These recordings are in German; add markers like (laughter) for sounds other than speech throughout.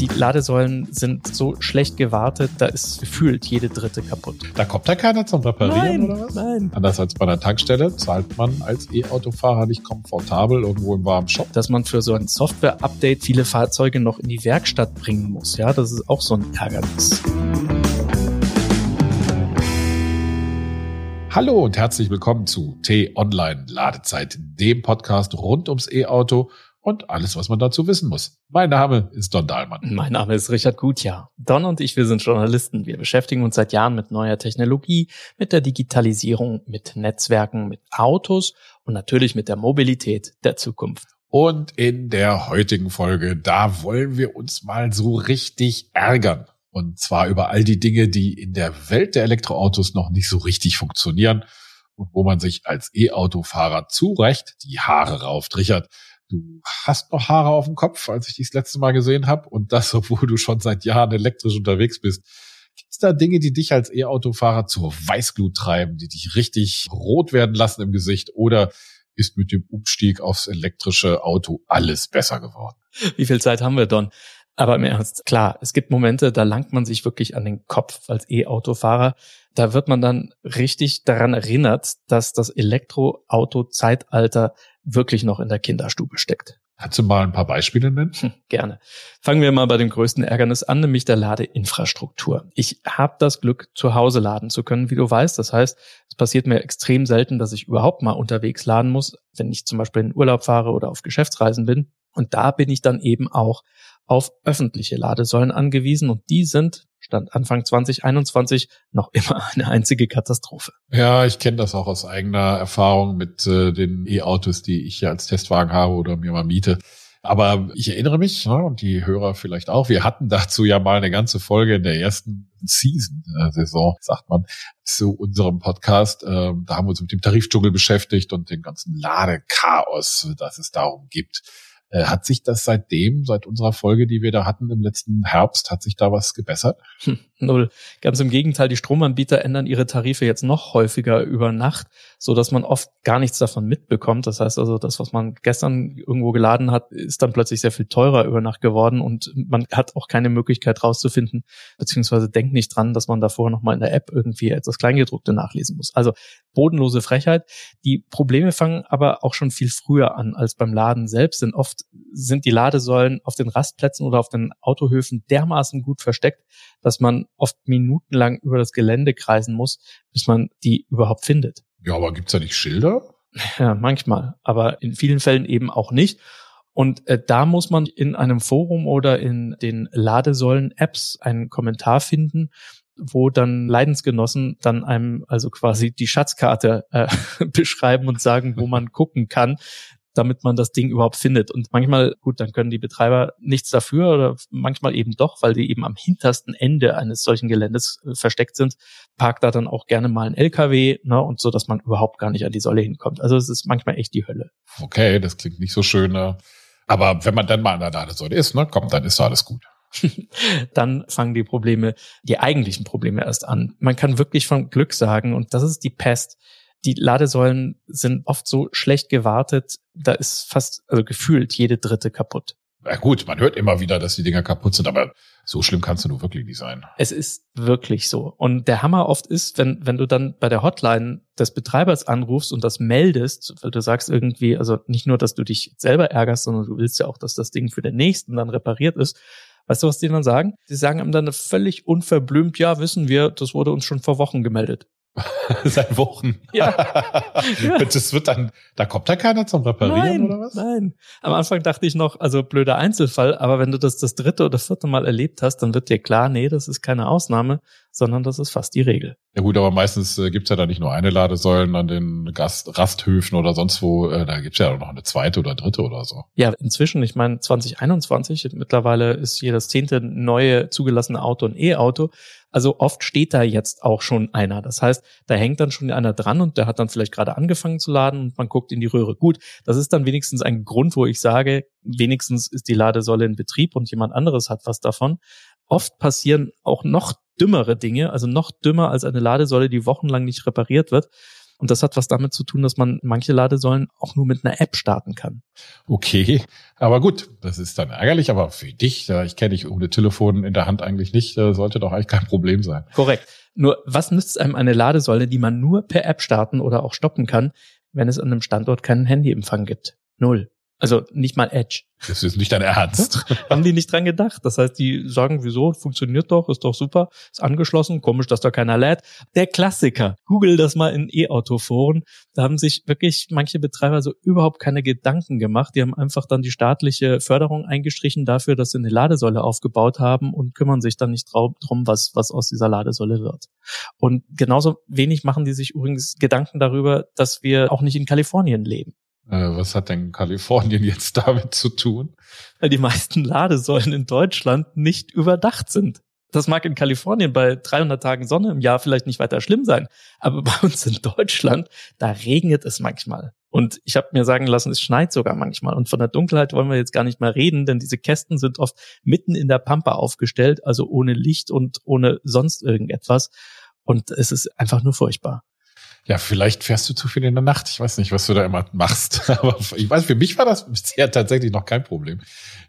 Die Ladesäulen sind so schlecht gewartet, da ist gefühlt jede dritte kaputt. Da kommt ja keiner zum Reparieren Nein, oder was? nein. Anders als bei einer Tankstelle zahlt man als E-Autofahrer nicht komfortabel irgendwo im warmen Shop. Dass man für so ein Software-Update viele Fahrzeuge noch in die Werkstatt bringen muss. Ja, das ist auch so ein Ärgernis. Hallo und herzlich willkommen zu T-Online Ladezeit, dem Podcast rund ums E-Auto und alles, was man dazu wissen muss. Mein Name ist Don Dahlmann. Mein Name ist Richard Gutjahr. Don und ich, wir sind Journalisten. Wir beschäftigen uns seit Jahren mit neuer Technologie, mit der Digitalisierung, mit Netzwerken, mit Autos und natürlich mit der Mobilität der Zukunft. Und in der heutigen Folge, da wollen wir uns mal so richtig ärgern. Und zwar über all die Dinge, die in der Welt der Elektroautos noch nicht so richtig funktionieren und wo man sich als E-Autofahrer zu Recht die Haare rauftrichert. Du hast noch Haare auf dem Kopf, als ich dich das letzte Mal gesehen habe. Und das, obwohl du schon seit Jahren elektrisch unterwegs bist. Gibt es da Dinge, die dich als E-Autofahrer zur Weißglut treiben, die dich richtig rot werden lassen im Gesicht? Oder ist mit dem Umstieg aufs elektrische Auto alles besser geworden? Wie viel Zeit haben wir, Don? Aber im Ernst, klar, es gibt Momente, da langt man sich wirklich an den Kopf als E-Autofahrer. Da wird man dann richtig daran erinnert, dass das Elektroauto-Zeitalter wirklich noch in der Kinderstube steckt. Kannst du mal ein paar Beispiele nennen? Hm, gerne. Fangen wir mal bei dem größten Ärgernis an, nämlich der Ladeinfrastruktur. Ich habe das Glück, zu Hause laden zu können, wie du weißt. Das heißt, es passiert mir extrem selten, dass ich überhaupt mal unterwegs laden muss, wenn ich zum Beispiel in Urlaub fahre oder auf Geschäftsreisen bin. Und da bin ich dann eben auch auf öffentliche Ladesäulen angewiesen und die sind Stand Anfang 2021 noch immer (laughs) eine einzige Katastrophe. Ja, ich kenne das auch aus eigener Erfahrung mit äh, den E-Autos, die ich hier als Testwagen habe oder mir mal miete. Aber ich erinnere mich, ne, und die Hörer vielleicht auch, wir hatten dazu ja mal eine ganze Folge in der ersten Season-Saison, sagt man, zu unserem Podcast. Ähm, da haben wir uns mit dem Tarifdschungel beschäftigt und dem ganzen Ladechaos, das es darum gibt. Äh, hat sich das seitdem, seit unserer Folge, die wir da hatten im letzten Herbst, hat sich da was gebessert? Hm, null. Ganz im Gegenteil, die Stromanbieter ändern ihre Tarife jetzt noch häufiger über Nacht, so dass man oft gar nichts davon mitbekommt. Das heißt also, das, was man gestern irgendwo geladen hat, ist dann plötzlich sehr viel teurer über Nacht geworden und man hat auch keine Möglichkeit rauszufinden, beziehungsweise denkt nicht dran, dass man davor nochmal in der App irgendwie etwas Kleingedruckte nachlesen muss. Also bodenlose Frechheit. Die Probleme fangen aber auch schon viel früher an als beim Laden selbst, denn oft sind die Ladesäulen auf den Rastplätzen oder auf den Autohöfen dermaßen gut versteckt, dass man oft minutenlang über das Gelände kreisen muss, bis man die überhaupt findet. Ja, aber gibt's da nicht Schilder? (laughs) Ja, manchmal, aber in vielen Fällen eben auch nicht. Und äh, da muss man in einem Forum oder in den Ladesäulen-Apps einen Kommentar finden, wo dann Leidensgenossen dann einem also quasi die Schatzkarte äh, (laughs) beschreiben und sagen, wo man gucken kann, damit man das Ding überhaupt findet. Und manchmal, gut, dann können die Betreiber nichts dafür oder manchmal eben doch, weil die eben am hintersten Ende eines solchen Geländes äh, versteckt sind, parkt da dann auch gerne mal ein LKW, ne, und so, dass man überhaupt gar nicht an die Säule hinkommt. Also es ist manchmal echt die Hölle. Okay, das klingt nicht so schön. Ne? Aber wenn man dann mal an der Ladesäule ist, ne, kommt, dann ist alles gut. (laughs) dann fangen die Probleme, die eigentlichen Probleme erst an. Man kann wirklich von Glück sagen, und das ist die Pest, die Ladesäulen sind oft so schlecht gewartet, da ist fast, also gefühlt jede dritte kaputt. Na gut, man hört immer wieder, dass die Dinger kaputt sind, aber so schlimm kannst du nur wirklich nicht sein. Es ist wirklich so. Und der Hammer oft ist, wenn, wenn du dann bei der Hotline des Betreibers anrufst und das meldest, weil du sagst irgendwie, also nicht nur, dass du dich selber ärgerst, sondern du willst ja auch, dass das Ding für den nächsten dann repariert ist. Weißt du, was die dann sagen? Die sagen ihm dann völlig unverblümt, ja, wissen wir, das wurde uns schon vor Wochen gemeldet. (laughs) Seit Wochen. (laughs) Ja. Das wird dann, da kommt da keiner zum Reparieren nein, oder was? Nein. Am Anfang dachte ich noch, also blöder Einzelfall, aber wenn du das das dritte oder vierte Mal erlebt hast, dann wird dir klar, nee, das ist keine Ausnahme, sondern das ist fast die Regel. Ja gut, aber meistens äh, gibt's ja da nicht nur eine Ladesäulen an den Gast Rasthöfen oder sonst wo, äh, da gibt's ja auch noch eine zweite oder dritte oder so. Ja, inzwischen, ich meine 2021, mittlerweile ist jedes zehnte neue zugelassene Auto ein E-Auto. Also oft steht da jetzt auch schon einer. Das heißt, da hängt dann schon einer dran und der hat dann vielleicht gerade angefangen zu laden und man guckt in die Röhre. Gut, das ist dann wenigstens ein Grund, wo ich sage, wenigstens ist die Ladesäule in Betrieb und jemand anderes hat was davon. Oft passieren auch noch dümmere Dinge, also noch dümmer als eine Ladesäule, die wochenlang nicht repariert wird. Und das hat was damit zu tun, dass man manche Ladesäulen auch nur mit einer App starten kann. Okay, aber gut, das ist dann ärgerlich, aber für dich, ich kenne dich ohne Telefon in der Hand eigentlich nicht, sollte doch eigentlich kein Problem sein. Korrekt. Nur was nützt einem eine Ladesäule, die man nur per App starten oder auch stoppen kann, wenn es an einem Standort keinen Handyempfang gibt? Null. Also nicht mal Edge. Das ist nicht dein Ernst. (laughs) Haben die nicht dran gedacht. Das heißt, die sagen, wieso, funktioniert doch, ist doch super, ist angeschlossen, komisch, dass da keiner lädt. Der Klassiker. Google das mal in E-Auto-Foren. Da haben sich wirklich manche Betreiber so überhaupt keine Gedanken gemacht. Die haben einfach dann die staatliche Förderung eingestrichen dafür, dass sie eine Ladesäule aufgebaut haben und kümmern sich dann nicht drum, was, was aus dieser Ladesäule wird. Und genauso wenig machen die sich übrigens Gedanken darüber, dass wir auch nicht in Kalifornien leben. Äh, was hat denn Kalifornien (laughs) jetzt damit zu tun? Weil die meisten Ladesäulen in Deutschland nicht überdacht sind. Das mag in Kalifornien bei 300 Tagen Sonne im Jahr vielleicht nicht weiter schlimm sein, aber (laughs) bei uns in Deutschland, da regnet es manchmal. Und ich habe mir sagen lassen, es schneit sogar manchmal. Und von der Dunkelheit wollen wir jetzt gar nicht mehr reden, denn diese Kästen sind oft mitten in der Pampa aufgestellt, also ohne Licht und ohne sonst irgendetwas. Und es ist einfach nur furchtbar. Ja, vielleicht fährst du zu viel in der Nacht. Ich weiß nicht, was du da immer machst. (laughs) Aber ich weiß, für mich war das bisher tatsächlich noch kein Problem.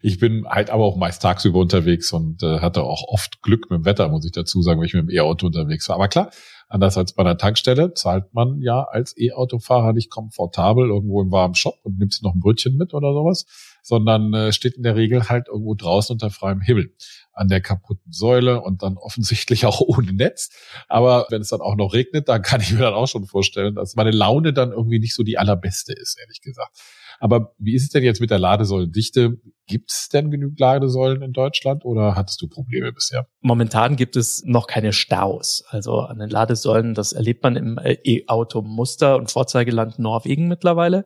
Ich bin halt aber auch meist tagsüber unterwegs und äh, hatte auch oft Glück mit dem Wetter, muss ich dazu sagen, wenn ich mit dem E-Auto unterwegs war. Aber klar, anders als bei einer Tankstelle zahlt man ja als E-Autofahrer nicht komfortabel irgendwo im warmen Shop und nimmt sich noch ein Brötchen mit oder sowas, sondern äh, steht in der Regel halt irgendwo draußen unter freiem Himmel an der kaputten Säule und dann offensichtlich (laughs) auch ohne Netz. Aber wenn es dann auch noch regnet, dann kann ich mir dann auch schon vorstellen, dass meine Laune dann irgendwie nicht so die allerbeste ist, ehrlich gesagt. Aber wie ist es denn jetzt mit der Ladesäulendichte? Gibt es denn genügend Ladesäulen in Deutschland oder hattest du Probleme bisher? Momentan gibt es noch keine Staus. Also an den Ladesäulen, das erlebt man im äh, E-Auto-Muster und Vorzeigeland Norwegen mittlerweile.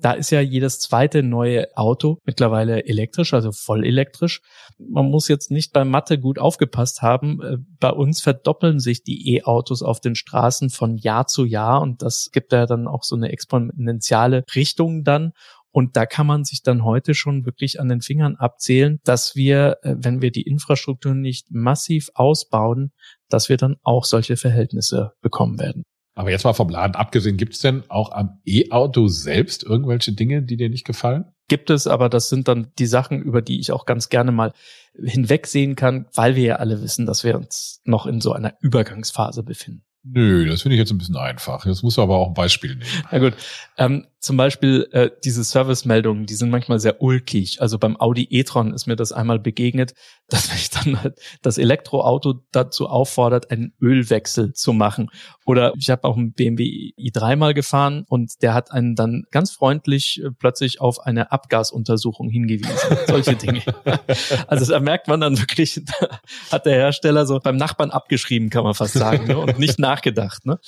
Da ist ja jedes zweite neue Auto mittlerweile elektrisch, also voll elektrisch. Man muss jetzt nicht bei Mathe gut aufgepasst haben. Äh, bei uns verdoppeln sich die E-Autos auf den Straßen von Jahr zu Jahr und das gibt ja dann auch so eine exponentielle Richtung dann. Und da kann man sich dann heute schon wirklich an den Fingern abzählen, dass wir, äh, wenn wir die Infrastruktur nicht massiv ausbauen, dass wir dann auch solche Verhältnisse bekommen werden. Aber jetzt mal vom Laden abgesehen, gibt es denn auch am E-Auto selbst irgendwelche Dinge, die dir nicht gefallen? Gibt es, aber das sind dann die Sachen, über die ich auch ganz gerne mal hinwegsehen kann, weil wir ja alle wissen, dass wir uns noch in so einer Übergangsphase befinden. Nö, das finde ich jetzt ein bisschen einfach. Jetzt muss aber auch ein Beispiel nehmen. Na gut. Ähm, zum Beispiel äh, diese Servicemeldungen, die sind manchmal sehr ulkig. Also beim Audi e-tron ist mir das einmal begegnet, (laughs) dass mich dann halt das Elektroauto dazu auffordert, einen Ölwechsel zu machen. Oder ich habe auch einen BMW i3 mal gefahren und der hat einen dann ganz freundlich äh, plötzlich auf eine Abgasuntersuchung hingewiesen. (laughs) Solche Dinge. also da merkt man dann wirklich, (laughs) hat der Hersteller so beim Nachbarn abgeschrieben, kann man fast sagen, ne? und nicht nachgedacht. Ne?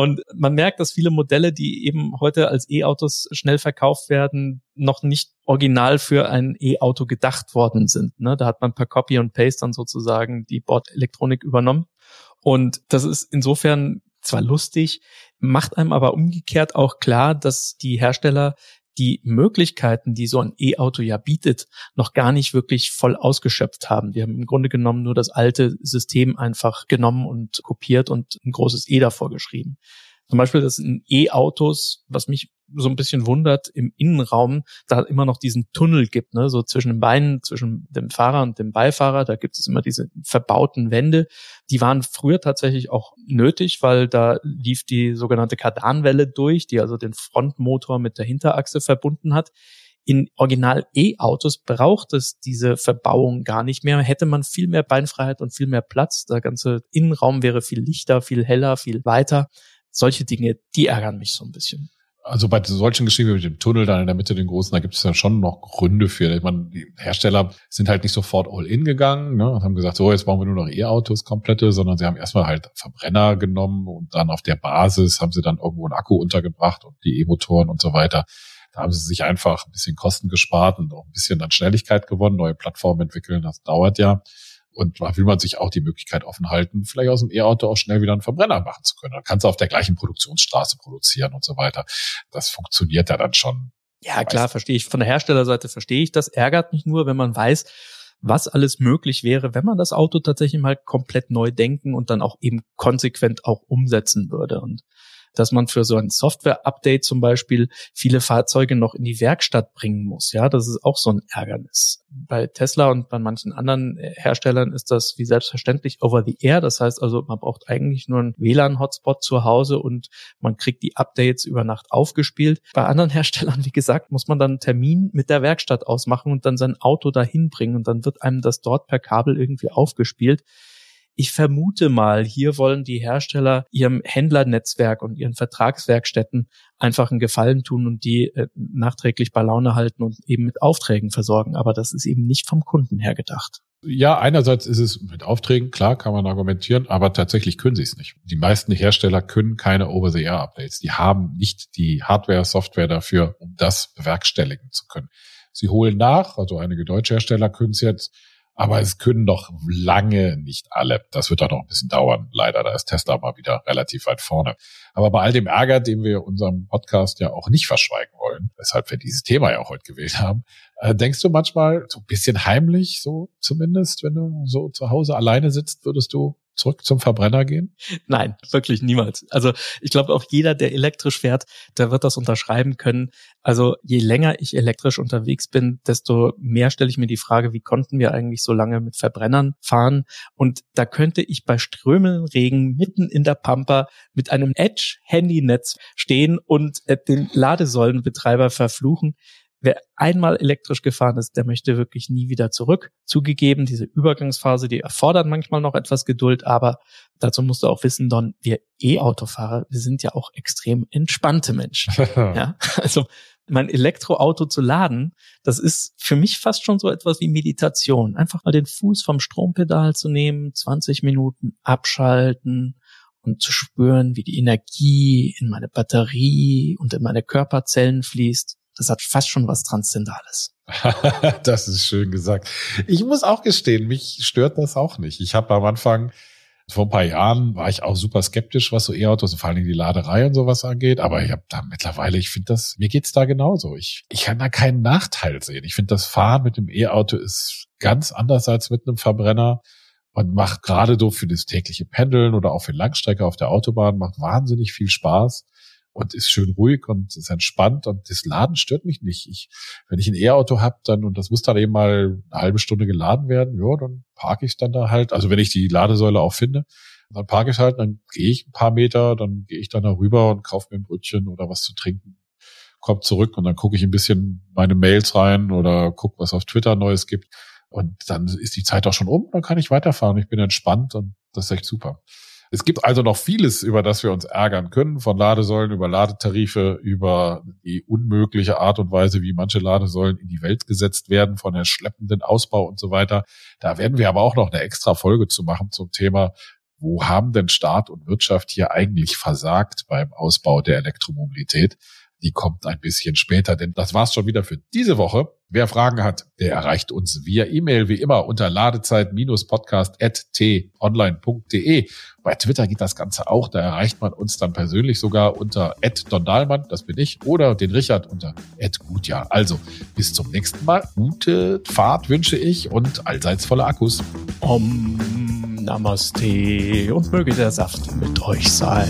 Und man merkt, dass viele Modelle, die eben heute als E-Autos schnell verkauft werden, noch nicht original für ein E-Auto gedacht worden sind. Ne? Da hat man per Copy und Paste dann sozusagen die Bordelektronik übernommen. Und das ist insofern zwar lustig, macht einem aber umgekehrt auch klar, dass die Hersteller die Möglichkeiten, die so ein E-Auto ja bietet, noch gar nicht wirklich voll ausgeschöpft haben. Die haben im Grunde genommen nur das alte System einfach genommen und kopiert und ein großes E davor geschrieben. Zum Beispiel, dass in E-Autos, was mich so ein bisschen wundert, im Innenraum da immer noch diesen Tunnel gibt, ne, so zwischen den Beinen, zwischen dem Fahrer und dem Beifahrer, da gibt es immer diese verbauten Wände. Die waren früher tatsächlich auch nötig, weil da lief die sogenannte Kardanwelle durch, die also den Frontmotor mit der Hinterachse verbunden hat. In Original E-Autos braucht es diese Verbauung gar nicht mehr. Hätte man viel mehr Beinfreiheit und viel mehr Platz. Der ganze Innenraum wäre viel lichter, viel heller, viel weiter solche Dinge, die ärgern mich so ein bisschen. Also bei solchen Geschichten mit dem Tunnel da in der Mitte, den großen, da gibt es ja schon noch Gründe für. Ich meine, die Hersteller sind halt nicht sofort all in gegangen ne, und haben gesagt, so jetzt bauen wir nur noch E-Autos komplette, sondern sie haben erstmal halt Verbrenner genommen und dann auf der Basis haben sie dann irgendwo einen Akku untergebracht und die E-Motoren und so weiter. Da haben sie sich einfach ein bisschen Kosten gespart und auch ein bisschen dann Schnelligkeit gewonnen, neue Plattformen entwickeln, das dauert ja. Und da will man sich auch die Möglichkeit offen halten, vielleicht aus dem E-Auto auch schnell wieder einen Verbrenner machen zu können. Dann kannst du auf der gleichen Produktionsstraße produzieren und so weiter. Das funktioniert ja dann schon. Ja, klar, verstehe ich. Von der Herstellerseite verstehe ich das. Ärgert mich nur, wenn man weiß, was alles möglich wäre, wenn man das Auto tatsächlich mal komplett neu denken und dann auch eben konsequent auch umsetzen würde. Und dass man für so ein Software-Update zum Beispiel viele Fahrzeuge noch in die Werkstatt bringen muss. Ja, das ist auch so ein Ärgernis. Bei Tesla und bei manchen anderen äh, Herstellern ist das wie selbstverständlich over the air. Das heißt also, man braucht eigentlich nur einen WLAN-Hotspot zu Hause und man kriegt die Updates über Nacht aufgespielt. Bei anderen (laughs) Herstellern, wie gesagt, muss man dann einen Termin mit der Werkstatt ausmachen und dann sein Auto dahin bringen und dann wird einem das dort per Kabel irgendwie aufgespielt. Ich vermute mal, hier wollen die Hersteller ihrem Händlernetzwerk und ihren Vertragswerkstätten einfach einen Gefallen tun und die äh, nachträglich bei Laune halten und eben mit Aufträgen versorgen. Aber das ist eben nicht vom Kunden her gedacht. Ja, einerseits ist es mit Aufträgen, klar, kann man argumentieren, aber tatsächlich können sie es nicht. Die meisten Hersteller können keine Over-the-Air-Updates. Die haben nicht die Hardware, Software dafür, um das bewerkstelligen zu können. Sie holen nach, also einige deutsche Hersteller können es jetzt, aber es können noch lange nicht alle. Das wird doch noch ein bisschen dauern. Leider, da ist Tesla mal wieder relativ weit vorne. Aber bei all dem Ärger, den wir unserem Podcast ja auch nicht verschweigen wollen, weshalb wir dieses Thema ja auch heute gewählt haben, äh, denkst du manchmal so ein bisschen heimlich, so zumindest, wenn du so zu Hause alleine sitzt, würdest du zurück zum Verbrenner gehen? Nein, wirklich niemals. Also ich glaube auch jeder, der elektrisch fährt, der wird das unterschreiben können. Also je länger ich elektrisch unterwegs bin, desto mehr stelle ich mir die Frage, wie konnten wir eigentlich so lange mit Verbrennern fahren? Und da könnte ich bei strömenden Regen mitten in der Pampa mit einem Edge-Handynetz stehen und äh, den Ladesäulenbetreiber verfluchen. Wer einmal elektrisch gefahren ist, der möchte wirklich nie wieder zurück. Zugegeben, diese Übergangsphase, die erfordert manchmal noch etwas Geduld, aber dazu musst du auch wissen, Don, wir E-Autofahrer, wir sind ja auch extrem entspannte Menschen. (laughs) ja, also mein Elektroauto zu laden, das ist für mich fast schon so etwas wie Meditation. Einfach mal den Fuß vom Strompedal zu nehmen, 20 Minuten abschalten und zu spüren, wie die Energie in meine Batterie und in meine Körperzellen fließt. Das hat fast schon was Transzendales. (laughs) das ist schön gesagt. Ich muss auch gestehen, mich stört das auch nicht. Ich habe am Anfang vor ein paar Jahren war ich auch super skeptisch, was so E-Autos und vor allen Dingen die Laderei und sowas angeht. Aber ich habe da mittlerweile, ich finde das, mir geht's da genauso. Ich, ich kann da keinen Nachteil sehen. Ich finde, das Fahren mit dem E-Auto ist ganz anders als mit einem Verbrenner und macht gerade so für das tägliche Pendeln oder auch für Langstrecke auf der Autobahn macht wahnsinnig viel Spaß und ist schön ruhig und ist entspannt und das Laden stört mich nicht. Ich, wenn ich ein E-Auto habe, dann und das muss dann eben mal eine halbe Stunde geladen werden, ja, dann parke ich dann da halt. Also wenn ich die Ladesäule auch finde, dann parke ich halt, dann gehe ich ein paar Meter, dann gehe ich dann da rüber und kaufe mir ein Brötchen oder was zu trinken, komme zurück und dann gucke ich ein bisschen meine Mails rein oder gucke, was auf Twitter Neues gibt. Und dann ist die Zeit auch schon um, dann kann ich weiterfahren. Ich bin entspannt und das ist echt super. Es gibt also noch vieles, über das wir uns ärgern können, von Ladesäulen über Ladetarife, über die unmögliche Art und Weise, wie manche Ladesäulen in die Welt gesetzt werden, von der schleppenden Ausbau und so weiter. Da werden wir aber auch noch eine extra Folge zu machen zum Thema, wo haben denn Staat und Wirtschaft hier eigentlich versagt beim Ausbau der Elektromobilität? Die kommt ein bisschen später, denn das war's schon wieder für diese Woche. Wer Fragen hat, der erreicht uns via E-Mail wie immer unter ladezeit-podcast.t-online.de. Bei Twitter geht das Ganze auch, da erreicht man uns dann persönlich sogar unter @dondalmann, das bin ich, oder den Richard unter @gutjahr. Also, bis zum nächsten Mal. Gute Fahrt wünsche ich und allseits volle Akkus. Om Namaste und möge der Saft mit euch sein.